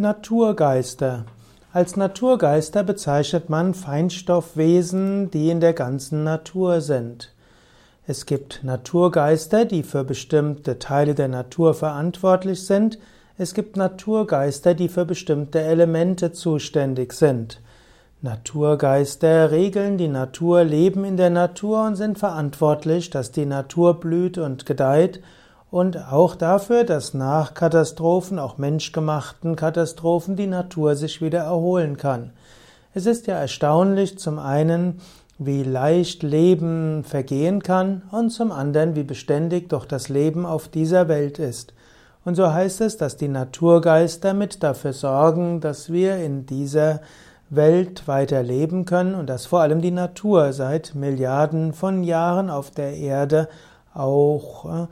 Naturgeister. Als Naturgeister bezeichnet man Feinstoffwesen, die in der ganzen Natur sind. Es gibt Naturgeister, die für bestimmte Teile der Natur verantwortlich sind. Es gibt Naturgeister, die für bestimmte Elemente zuständig sind. Naturgeister regeln die Natur, leben in der Natur und sind verantwortlich, dass die Natur blüht und gedeiht und auch dafür, dass nach Katastrophen, auch menschgemachten Katastrophen, die Natur sich wieder erholen kann. Es ist ja erstaunlich zum einen, wie leicht Leben vergehen kann und zum anderen, wie beständig doch das Leben auf dieser Welt ist. Und so heißt es, dass die Naturgeister mit dafür sorgen, dass wir in dieser Welt weiter leben können und dass vor allem die Natur seit Milliarden von Jahren auf der Erde auch äh,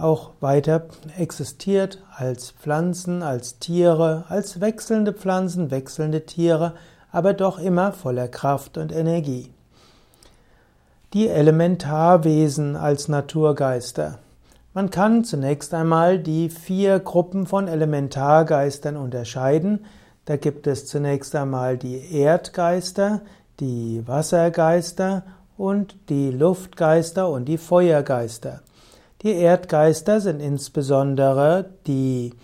auch weiter existiert als Pflanzen, als Tiere, als wechselnde Pflanzen, wechselnde Tiere, aber doch immer voller Kraft und Energie. Die Elementarwesen als Naturgeister. Man kann zunächst einmal die vier Gruppen von Elementargeistern unterscheiden. Da gibt es zunächst einmal die Erdgeister, die Wassergeister und die Luftgeister und die Feuergeister. Die Erdgeister sind insbesondere die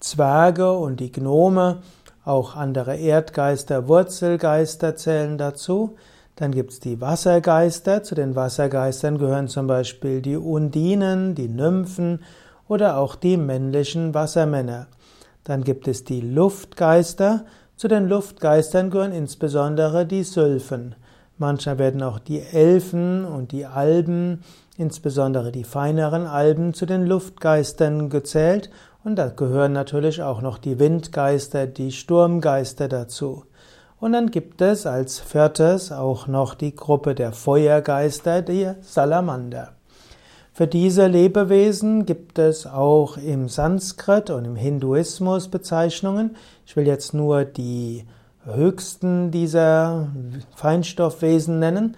Zwerge und die Gnome, auch andere Erdgeister, Wurzelgeister zählen dazu. Dann gibt es die Wassergeister. Zu den Wassergeistern gehören zum Beispiel die Undinen, die Nymphen oder auch die männlichen Wassermänner. Dann gibt es die Luftgeister. Zu den Luftgeistern gehören insbesondere die Sylphen. Manchmal werden auch die Elfen und die Alben insbesondere die feineren Alben zu den Luftgeistern gezählt und da gehören natürlich auch noch die Windgeister, die Sturmgeister dazu. Und dann gibt es als viertes auch noch die Gruppe der Feuergeister, die Salamander. Für diese Lebewesen gibt es auch im Sanskrit und im Hinduismus Bezeichnungen. Ich will jetzt nur die höchsten dieser Feinstoffwesen nennen.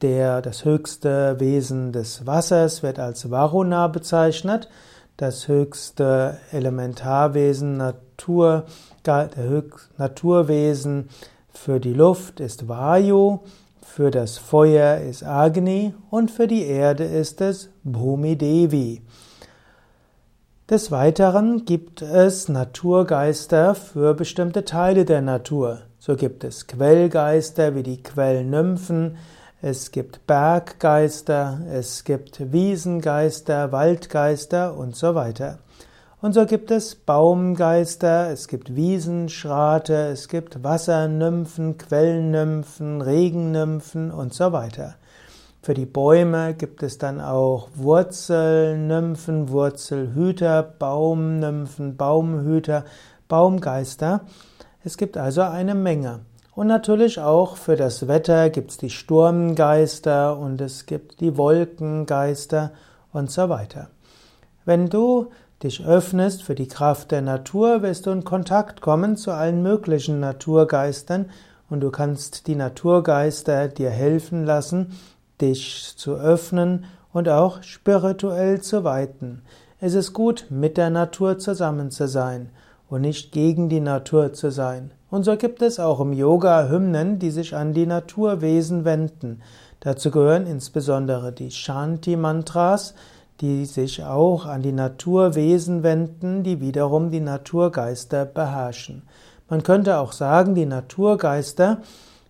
Der, das höchste Wesen des Wassers wird als Varuna bezeichnet. Das höchste Elementarwesen, Natur, der Naturwesen für die Luft ist Vayu, für das Feuer ist Agni und für die Erde ist es Bhumi Devi. Des Weiteren gibt es Naturgeister für bestimmte Teile der Natur. So gibt es Quellgeister wie die Quellnymphen, es gibt Berggeister, es gibt Wiesengeister, Waldgeister und so weiter. Und so gibt es Baumgeister, es gibt Wiesenschrate, es gibt Wassernymphen, Quellnymphen, Regennymphen und so weiter. Für die Bäume gibt es dann auch Wurzelnymphen, Wurzelhüter, Baumnymphen, Baumhüter, Baumgeister. Es gibt also eine Menge. Und natürlich auch für das Wetter gibt es die Sturmgeister und es gibt die Wolkengeister und so weiter. Wenn du dich öffnest für die Kraft der Natur, wirst du in Kontakt kommen zu allen möglichen Naturgeistern und du kannst die Naturgeister dir helfen lassen, dich zu öffnen und auch spirituell zu weiten. Es ist gut, mit der Natur zusammen zu sein und nicht gegen die Natur zu sein. Und so gibt es auch im Yoga Hymnen, die sich an die Naturwesen wenden. Dazu gehören insbesondere die Shanti-Mantras, die sich auch an die Naturwesen wenden, die wiederum die Naturgeister beherrschen. Man könnte auch sagen, die Naturgeister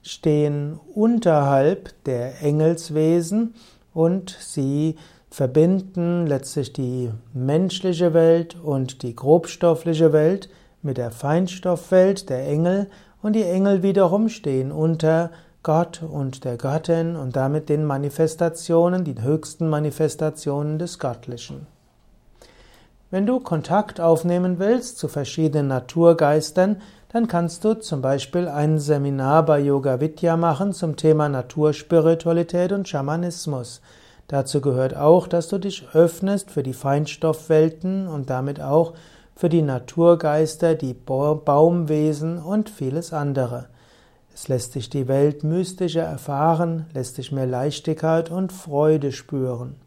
stehen unterhalb der Engelswesen und sie verbinden letztlich die menschliche Welt und die grobstoffliche Welt mit der Feinstoffwelt der Engel und die Engel wiederum stehen unter Gott und der Göttin und damit den Manifestationen, den höchsten Manifestationen des Göttlichen. Wenn du Kontakt aufnehmen willst zu verschiedenen Naturgeistern, dann kannst du zum Beispiel ein Seminar bei Yoga Vidya machen zum Thema Naturspiritualität und Schamanismus. Dazu gehört auch, dass du dich öffnest für die Feinstoffwelten und damit auch für die Naturgeister, die Baumwesen und vieles andere. Es lässt sich die Welt mystischer erfahren, lässt sich mehr Leichtigkeit und Freude spüren.